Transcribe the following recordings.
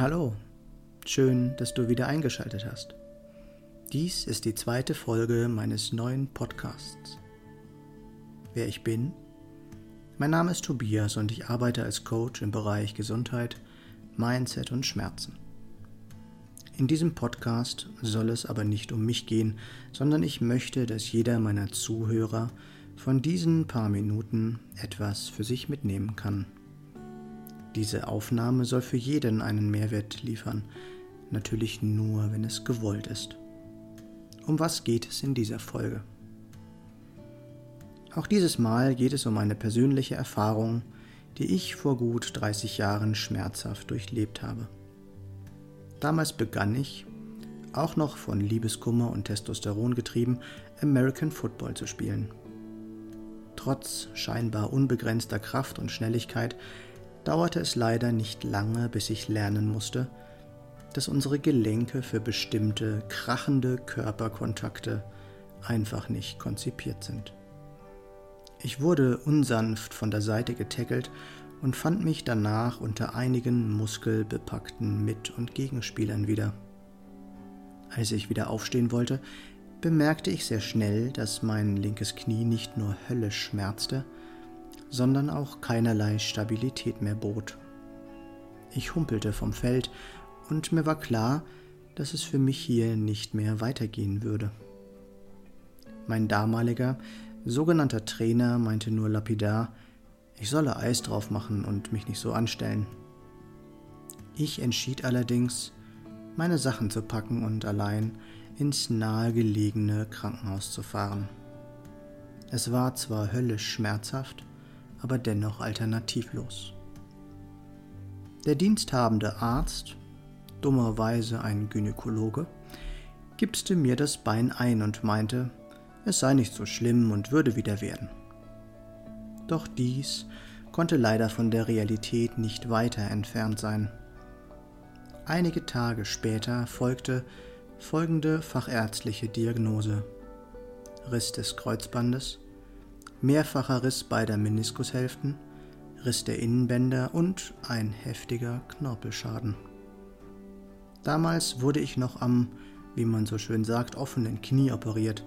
Hallo, schön, dass du wieder eingeschaltet hast. Dies ist die zweite Folge meines neuen Podcasts. Wer ich bin? Mein Name ist Tobias und ich arbeite als Coach im Bereich Gesundheit, Mindset und Schmerzen. In diesem Podcast soll es aber nicht um mich gehen, sondern ich möchte, dass jeder meiner Zuhörer von diesen paar Minuten etwas für sich mitnehmen kann. Diese Aufnahme soll für jeden einen Mehrwert liefern, natürlich nur, wenn es gewollt ist. Um was geht es in dieser Folge? Auch dieses Mal geht es um eine persönliche Erfahrung, die ich vor gut 30 Jahren schmerzhaft durchlebt habe. Damals begann ich, auch noch von Liebeskummer und Testosteron getrieben, American Football zu spielen. Trotz scheinbar unbegrenzter Kraft und Schnelligkeit dauerte es leider nicht lange, bis ich lernen musste, dass unsere Gelenke für bestimmte krachende Körperkontakte einfach nicht konzipiert sind. Ich wurde unsanft von der Seite getackelt und fand mich danach unter einigen muskelbepackten Mit- und Gegenspielern wieder. Als ich wieder aufstehen wollte, bemerkte ich sehr schnell, dass mein linkes Knie nicht nur höllisch schmerzte, sondern auch keinerlei Stabilität mehr bot. Ich humpelte vom Feld und mir war klar, dass es für mich hier nicht mehr weitergehen würde. Mein damaliger, sogenannter Trainer meinte nur lapidar, ich solle Eis drauf machen und mich nicht so anstellen. Ich entschied allerdings, meine Sachen zu packen und allein ins nahegelegene Krankenhaus zu fahren. Es war zwar höllisch schmerzhaft, aber dennoch alternativlos. Der diensthabende Arzt, dummerweise ein Gynäkologe, gipste mir das Bein ein und meinte, es sei nicht so schlimm und würde wieder werden. Doch dies konnte leider von der Realität nicht weiter entfernt sein. Einige Tage später folgte folgende fachärztliche Diagnose. Riss des Kreuzbandes, mehrfacher Riss beider Meniskushälften, Riss der Innenbänder und ein heftiger Knorpelschaden. Damals wurde ich noch am, wie man so schön sagt, offenen Knie operiert.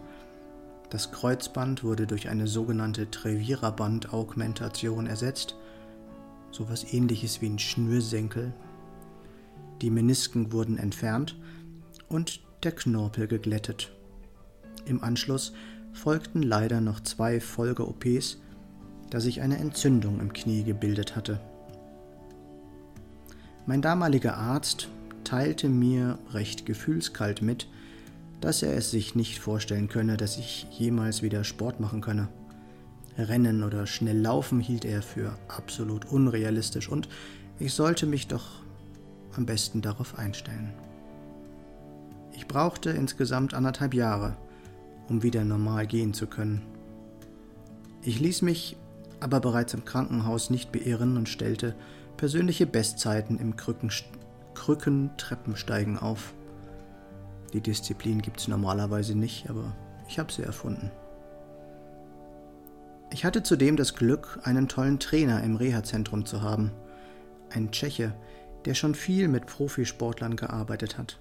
Das Kreuzband wurde durch eine sogenannte Treviererband-Augmentation ersetzt, sowas ähnliches wie ein Schnürsenkel. Die Menisken wurden entfernt und der Knorpel geglättet. Im Anschluss folgten leider noch zwei Folge-OPs, da sich eine Entzündung im Knie gebildet hatte. Mein damaliger Arzt teilte mir recht gefühlskalt mit, dass er es sich nicht vorstellen könne, dass ich jemals wieder Sport machen könne. Rennen oder schnell laufen hielt er für absolut unrealistisch und ich sollte mich doch am besten darauf einstellen. Ich brauchte insgesamt anderthalb Jahre, um wieder normal gehen zu können. Ich ließ mich aber bereits im Krankenhaus nicht beirren und stellte persönliche Bestzeiten im Krückentreppensteigen auf. Die Disziplin gibt es normalerweise nicht, aber ich habe sie erfunden. Ich hatte zudem das Glück, einen tollen Trainer im Reha-Zentrum zu haben. Ein Tscheche, der schon viel mit Profisportlern gearbeitet hat.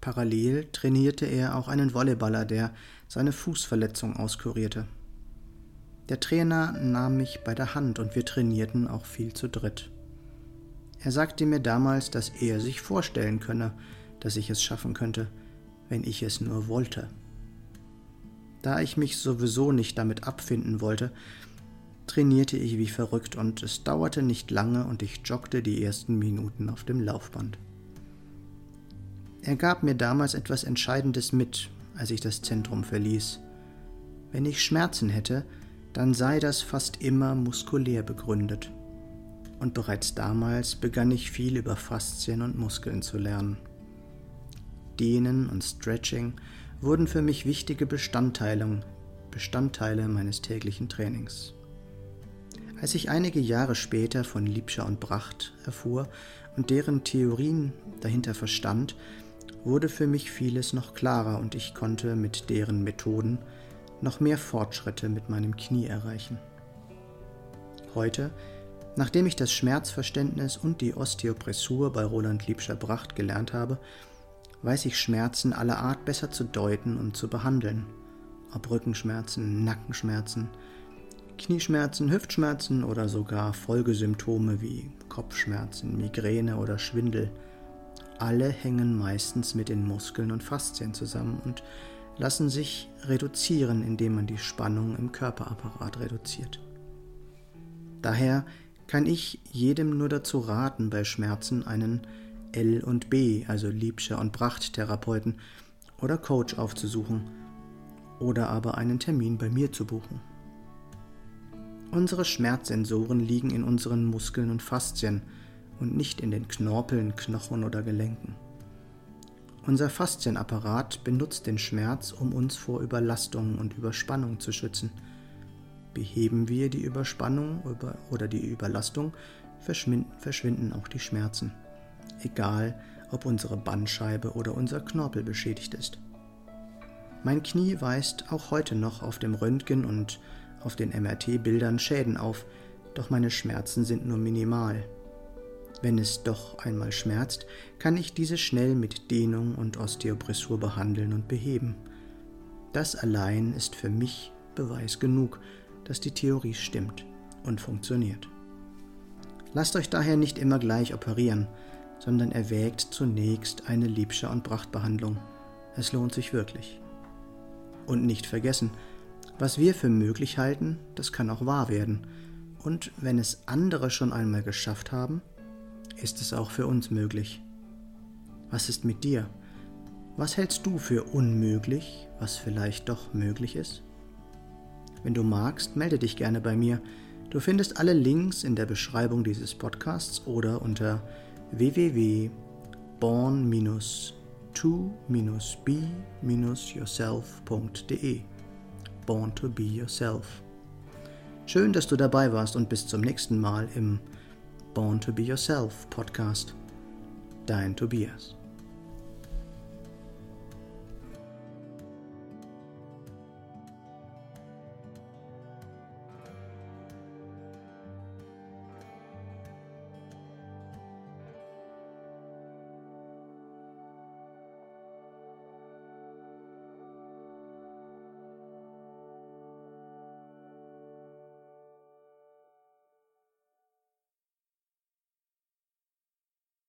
Parallel trainierte er auch einen Volleyballer, der seine Fußverletzung auskurierte. Der Trainer nahm mich bei der Hand und wir trainierten auch viel zu dritt. Er sagte mir damals, dass er sich vorstellen könne, dass ich es schaffen könnte, wenn ich es nur wollte. Da ich mich sowieso nicht damit abfinden wollte, trainierte ich wie verrückt und es dauerte nicht lange und ich joggte die ersten Minuten auf dem Laufband. Er gab mir damals etwas Entscheidendes mit, als ich das Zentrum verließ. Wenn ich Schmerzen hätte, dann sei das fast immer muskulär begründet. Und bereits damals begann ich viel über Faszien und Muskeln zu lernen. Dehnen und Stretching wurden für mich wichtige Bestandteile, Bestandteile meines täglichen Trainings. Als ich einige Jahre später von Liebscher und Bracht erfuhr und deren Theorien dahinter verstand, wurde für mich vieles noch klarer und ich konnte mit deren Methoden noch mehr Fortschritte mit meinem Knie erreichen. Heute Nachdem ich das Schmerzverständnis und die Osteopressur bei Roland Liebscher-Bracht gelernt habe, weiß ich Schmerzen aller Art besser zu deuten und zu behandeln. Ob Rückenschmerzen, Nackenschmerzen, Knieschmerzen, Hüftschmerzen oder sogar Folgesymptome wie Kopfschmerzen, Migräne oder Schwindel. Alle hängen meistens mit den Muskeln und Faszien zusammen und lassen sich reduzieren, indem man die Spannung im Körperapparat reduziert. Daher kann ich jedem nur dazu raten, bei Schmerzen einen L und B, also Liebscher und Bracht-Therapeuten oder Coach aufzusuchen oder aber einen Termin bei mir zu buchen. Unsere Schmerzsensoren liegen in unseren Muskeln und Faszien und nicht in den Knorpeln, Knochen oder Gelenken. Unser Faszienapparat benutzt den Schmerz, um uns vor Überlastung und Überspannung zu schützen – Beheben wir die Überspannung oder die Überlastung, verschwinden auch die Schmerzen, egal ob unsere Bandscheibe oder unser Knorpel beschädigt ist. Mein Knie weist auch heute noch auf dem Röntgen und auf den MRT-Bildern Schäden auf, doch meine Schmerzen sind nur minimal. Wenn es doch einmal schmerzt, kann ich diese schnell mit Dehnung und Osteopressur behandeln und beheben. Das allein ist für mich Beweis genug, dass die Theorie stimmt und funktioniert. Lasst euch daher nicht immer gleich operieren, sondern erwägt zunächst eine Liebscher- und Prachtbehandlung. Es lohnt sich wirklich. Und nicht vergessen, was wir für möglich halten, das kann auch wahr werden. Und wenn es andere schon einmal geschafft haben, ist es auch für uns möglich. Was ist mit dir? Was hältst du für unmöglich, was vielleicht doch möglich ist? Wenn du magst, melde dich gerne bei mir. Du findest alle Links in der Beschreibung dieses Podcasts oder unter www.born-to-be-yourself.de. Born to be yourself. Schön, dass du dabei warst und bis zum nächsten Mal im Born to be yourself Podcast. Dein Tobias.